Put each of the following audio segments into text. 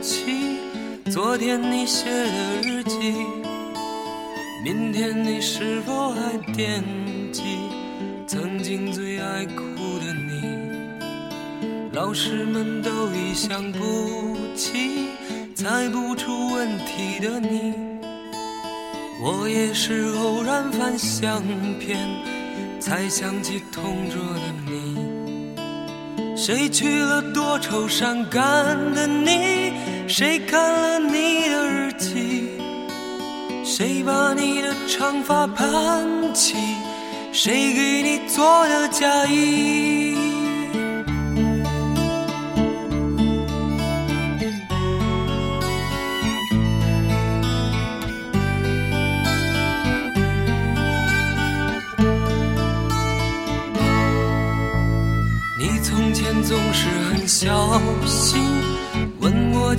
起，昨天你写的日记，明天你是否还惦记曾经最爱哭的你？老师们都已想不起猜不出问题的你。我也是偶然翻相片，才想起同桌的你。谁去了多愁善感的你？谁看了你的日记？谁把你的长发盘起？谁给你做的嫁衣？你从前总是很小心。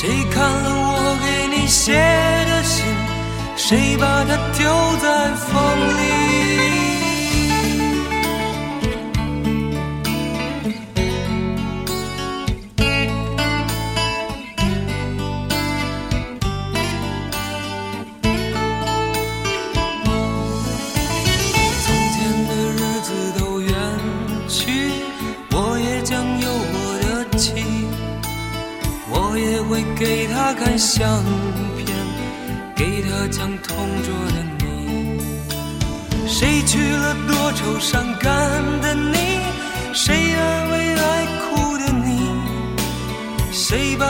谁看了我给你写的信？谁把它丢在风里？开相片，给他讲同桌的你。谁娶了多愁善感的你？谁安慰爱哭的你？谁把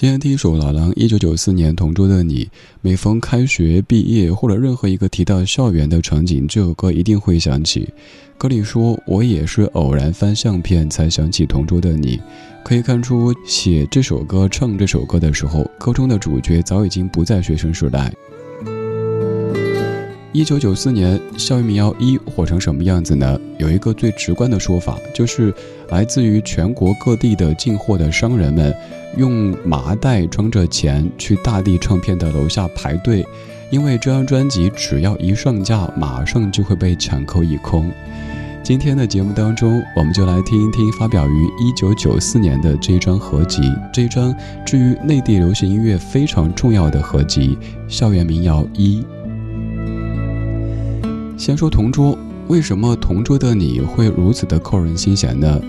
今天听一首老狼，一九九四年同桌的你，每逢开学、毕业或者任何一个提到校园的场景，这首歌一定会响起。歌里说：“我也是偶然翻相片才想起同桌的你。”可以看出，写这首歌、唱这首歌的时候，歌中的主角早已经不在学生时代。一九九四年，校园民谣一火成什么样子呢？有一个最直观的说法，就是来自于全国各地的进货的商人们，用麻袋装着钱去大地唱片的楼下排队，因为这张专辑只要一上架，马上就会被抢购一空。今天的节目当中，我们就来听一听发表于一九九四年的这一张合集，这一张至于内地流行音乐非常重要的合集《校园民谣一》。先说同桌，为什么同桌的你会如此的扣人心弦呢？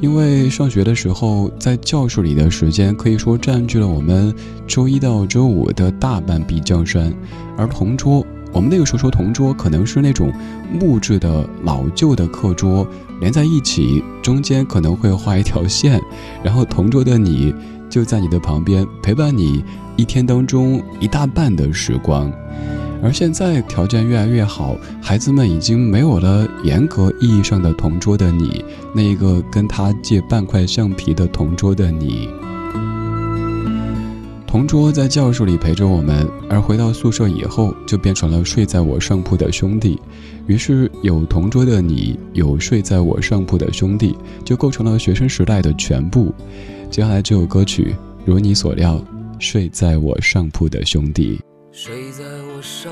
因为上学的时候，在教室里的时间可以说占据了我们周一到周五的大半壁江山，而同桌，我们那个时候说同桌，可能是那种木质的老旧的课桌，连在一起，中间可能会画一条线，然后同桌的你就在你的旁边陪伴你一天当中一大半的时光。而现在条件越来越好，孩子们已经没有了严格意义上的同桌的你，那一个跟他借半块橡皮的同桌的你。同桌在教室里陪着我们，而回到宿舍以后，就变成了睡在我上铺的兄弟。于是有同桌的你，有睡在我上铺的兄弟，就构成了学生时代的全部。接下来这首歌曲，如你所料，睡在我上铺的兄弟。睡在我上，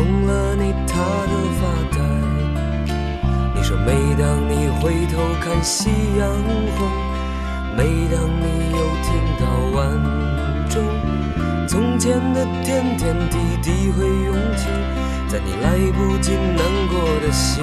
送了你他的发带？你说每当你回头看夕阳红，每当你又听到晚钟，从前的点点滴滴会涌起，在你来不及难过的心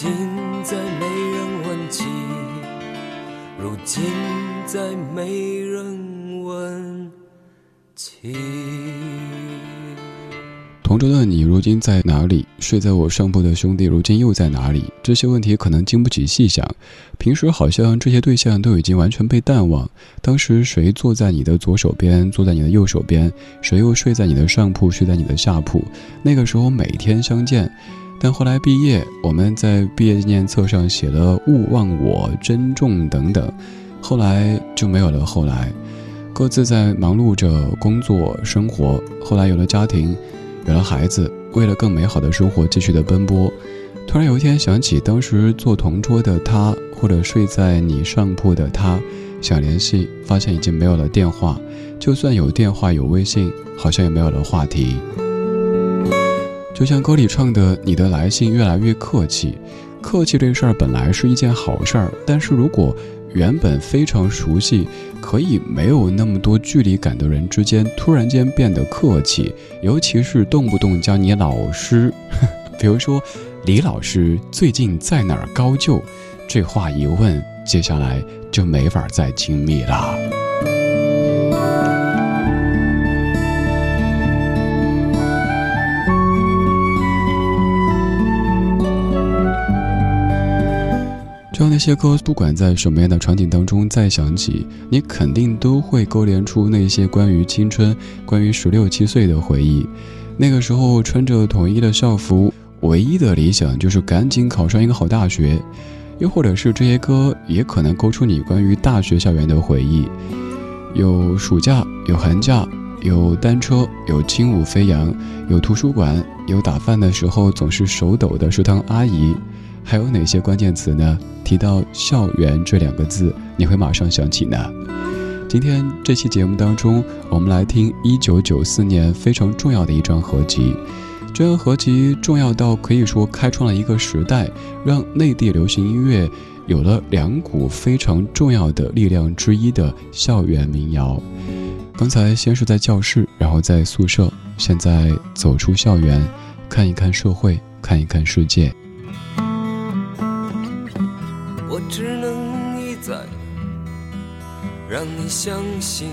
如今再没人问起，如今再没人问起。同桌的你如今在哪里？睡在我上铺的兄弟如今又在哪里？这些问题可能经不起细想。平时好像这些对象都已经完全被淡忘。当时谁坐在你的左手边，坐在你的右手边？谁又睡在你的上铺，睡在你的下铺？那个时候每天相见。但后来毕业，我们在毕业纪念册上写了“勿忘我，珍重”等等，后来就没有了。后来，各自在忙碌着工作生活。后来有了家庭，有了孩子，为了更美好的生活继续的奔波。突然有一天想起当时做同桌的他，或者睡在你上铺的他，想联系，发现已经没有了电话。就算有电话有微信，好像也没有了话题。就像歌里唱的，你的来信越来越客气。客气这事儿本来是一件好事儿，但是如果原本非常熟悉、可以没有那么多距离感的人之间突然间变得客气，尤其是动不动叫你老师，比如说李老师最近在哪儿高就，这话一问，接下来就没法再亲密了。就像那些歌，不管在什么样的场景当中再响起，你肯定都会勾连出那些关于青春、关于十六七岁的回忆。那个时候穿着统一的校服，唯一的理想就是赶紧考上一个好大学。又或者是这些歌也可能勾出你关于大学校园的回忆，有暑假，有寒假，有单车，有轻舞飞扬，有图书馆，有打饭的时候总是手抖的食堂阿姨。还有哪些关键词呢？提到校园这两个字，你会马上想起呢？今天这期节目当中，我们来听一九九四年非常重要的一张合集。这张合集重要到可以说开创了一个时代，让内地流行音乐有了两股非常重要的力量之一的校园民谣。刚才先是在教室，然后在宿舍，现在走出校园，看一看社会，看一看世界。相信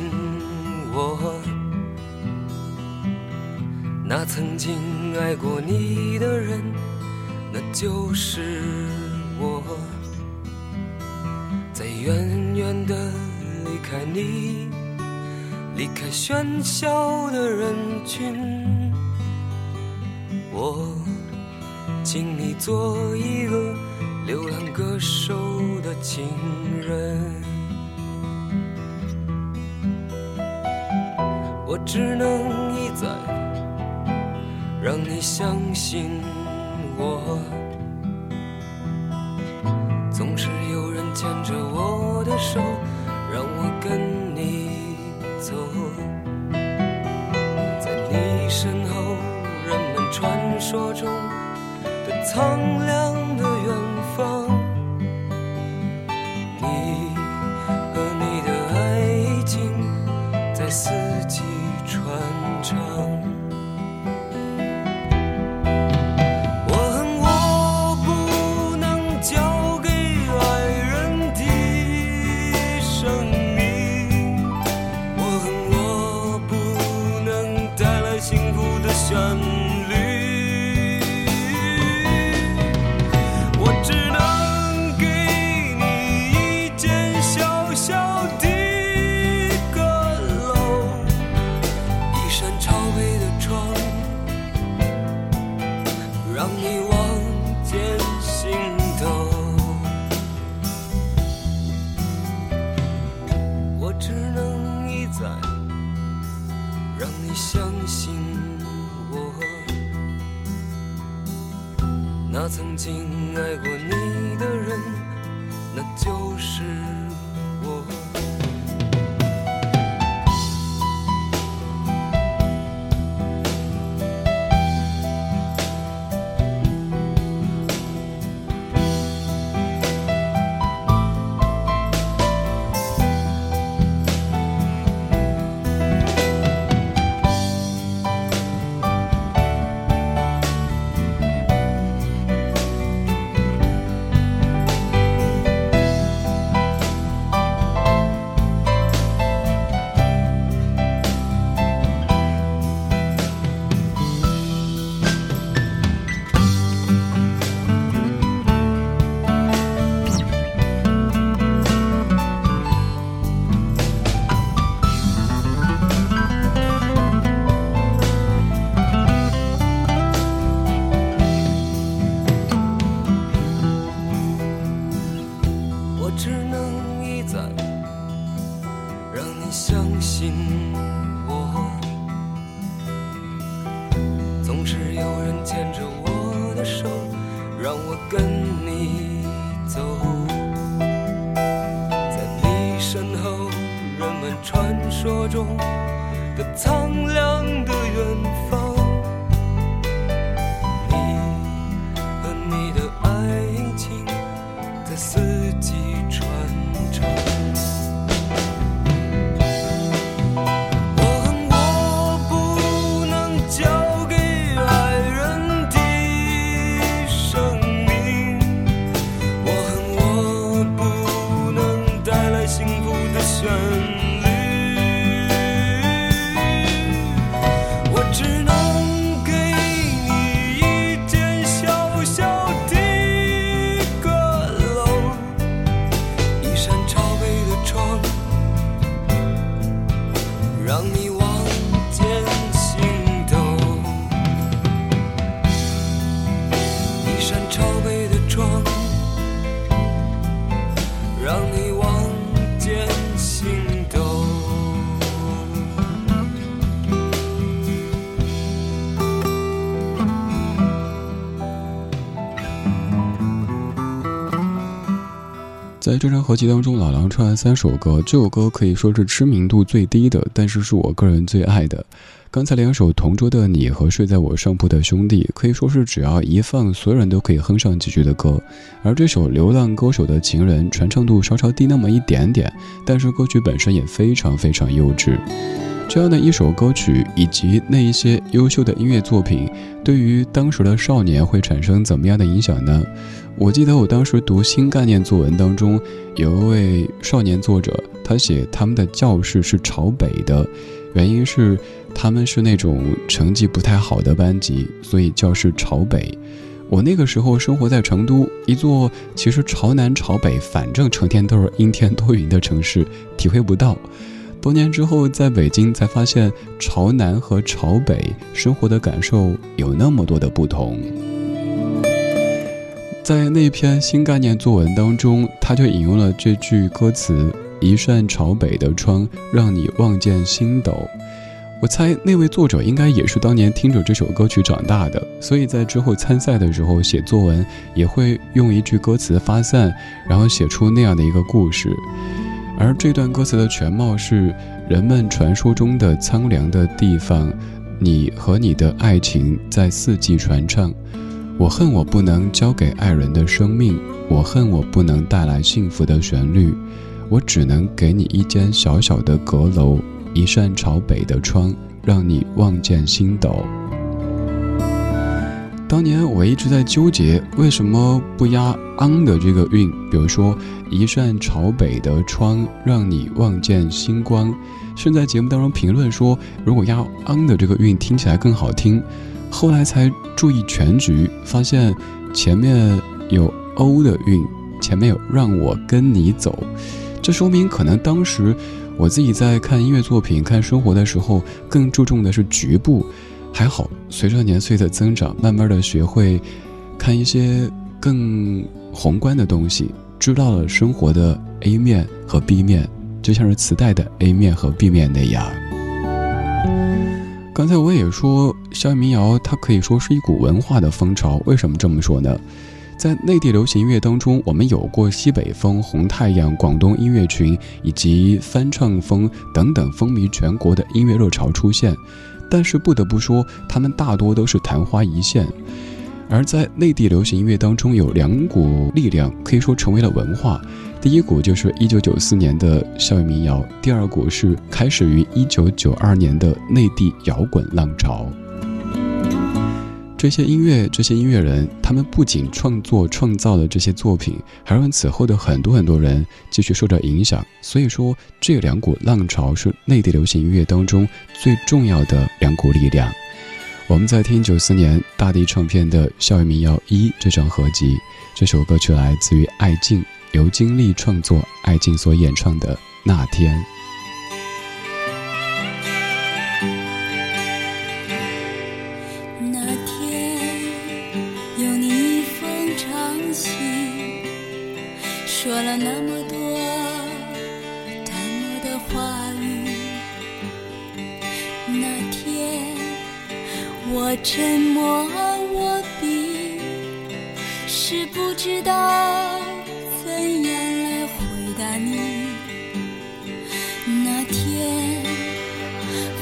我，那曾经爱过你的人，那就是我。在远远的离开你，离开喧嚣的人群，我请你做一个流浪歌手的情人。只能一再让你相信我，总是有人牵着我的手，让我跟你走，在你身后，人们传说中的苍凉的远敲黑的窗让你牵着我的手让我跟你走。在你身后人们传说中的苍在这张合集当中，老狼唱了三首歌，这首歌可以说是知名度最低的，但是是我个人最爱的。刚才两首《同桌的你》和《睡在我上铺的兄弟》，可以说是只要一放，所有人都可以哼上几句的歌。而这首《流浪歌手的情人》，传唱度稍稍低那么一点点，但是歌曲本身也非常非常幼稚。这样的一首歌曲，以及那一些优秀的音乐作品，对于当时的少年会产生怎么样的影响呢？我记得我当时读新概念作文当中，有一位少年作者，他写他们的教室是朝北的，原因是他们是那种成绩不太好的班级，所以教室朝北。我那个时候生活在成都，一座其实朝南朝北，反正成天都是阴天多云的城市，体会不到。多年之后在北京才发现，朝南和朝北生活的感受有那么多的不同。在那篇新概念作文当中，他就引用了这句歌词：“一扇朝北的窗，让你望见星斗。”我猜那位作者应该也是当年听着这首歌曲长大的，所以在之后参赛的时候写作文也会用一句歌词发散，然后写出那样的一个故事。而这段歌词的全貌是：人们传说中的苍凉的地方，你和你的爱情在四季传唱。我恨我不能交给爱人的生命，我恨我不能带来幸福的旋律，我只能给你一间小小的阁楼，一扇朝北的窗，让你望见星斗。当年我一直在纠结，为什么不押昂的这个韵？比如说，一扇朝北的窗，让你望见星光。现在节目当中评论说，如果押昂的这个韵，听起来更好听。后来才注意全局，发现前面有“欧”的韵，前面有“让我跟你走”，这说明可能当时我自己在看音乐作品、看生活的时候，更注重的是局部。还好，随着年岁的增长，慢慢的学会看一些更宏观的东西，知道了生活的 A 面和 B 面，就像是磁带的 A 面和 B 面那样。刚才我也说，校园民谣它可以说是一股文化的风潮。为什么这么说呢？在内地流行音乐当中，我们有过西北风、红太阳、广东音乐群以及翻唱风等等风靡全国的音乐热潮出现，但是不得不说，他们大多都是昙花一现。而在内地流行音乐当中，有两股力量可以说成为了文化。第一股就是一九九四年的校园民谣，第二股是开始于一九九二年的内地摇滚浪潮。这些音乐，这些音乐人，他们不仅创作创造了这些作品，还让此后的很多很多人继续受到影响。所以说，这两股浪潮是内地流行音乐当中最重要的两股力量。我们在听九四年大地唱片的《校园民谣一》这张合集，这首歌曲来自于艾静。由金立创作，艾静所演唱的《那天》。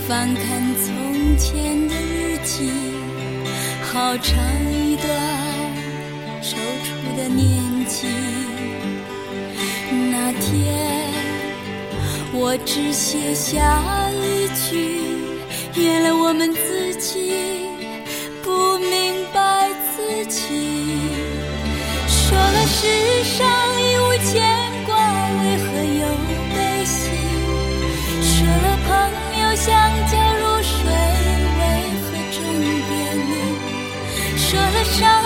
翻看从前的日记，好长一段踌躇的年纪。那天，我只写下一句：原来我们自己不明白自己。说了世上上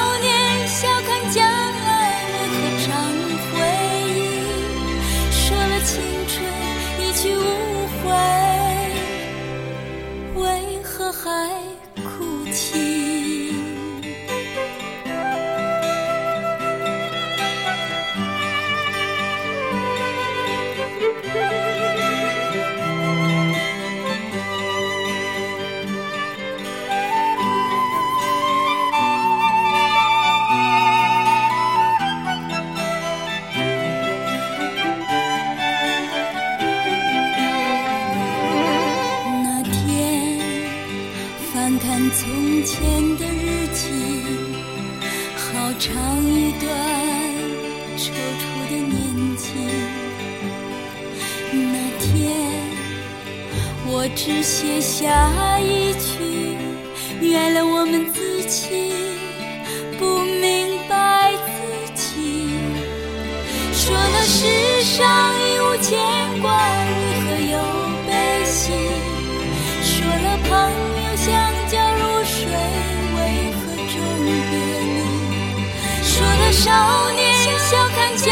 我只写下一句：原谅我们自己，不明白自己。说了世上已无牵挂，为何又悲喜？说了朋友相交如水，为何终别离？说了少年笑看将